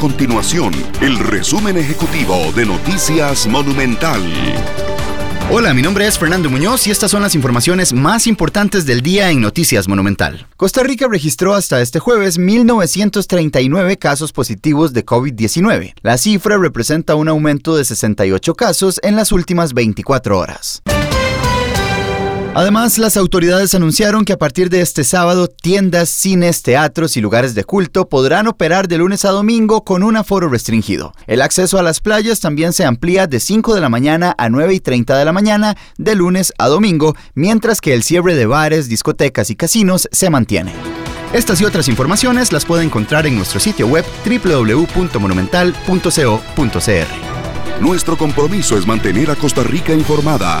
continuación el resumen ejecutivo de Noticias Monumental. Hola, mi nombre es Fernando Muñoz y estas son las informaciones más importantes del día en Noticias Monumental. Costa Rica registró hasta este jueves 1.939 casos positivos de COVID-19. La cifra representa un aumento de 68 casos en las últimas 24 horas. Además, las autoridades anunciaron que a partir de este sábado, tiendas, cines, teatros y lugares de culto podrán operar de lunes a domingo con un aforo restringido. El acceso a las playas también se amplía de 5 de la mañana a 9 y 30 de la mañana, de lunes a domingo, mientras que el cierre de bares, discotecas y casinos se mantiene. Estas y otras informaciones las puede encontrar en nuestro sitio web www.monumental.co.cr. Nuestro compromiso es mantener a Costa Rica informada.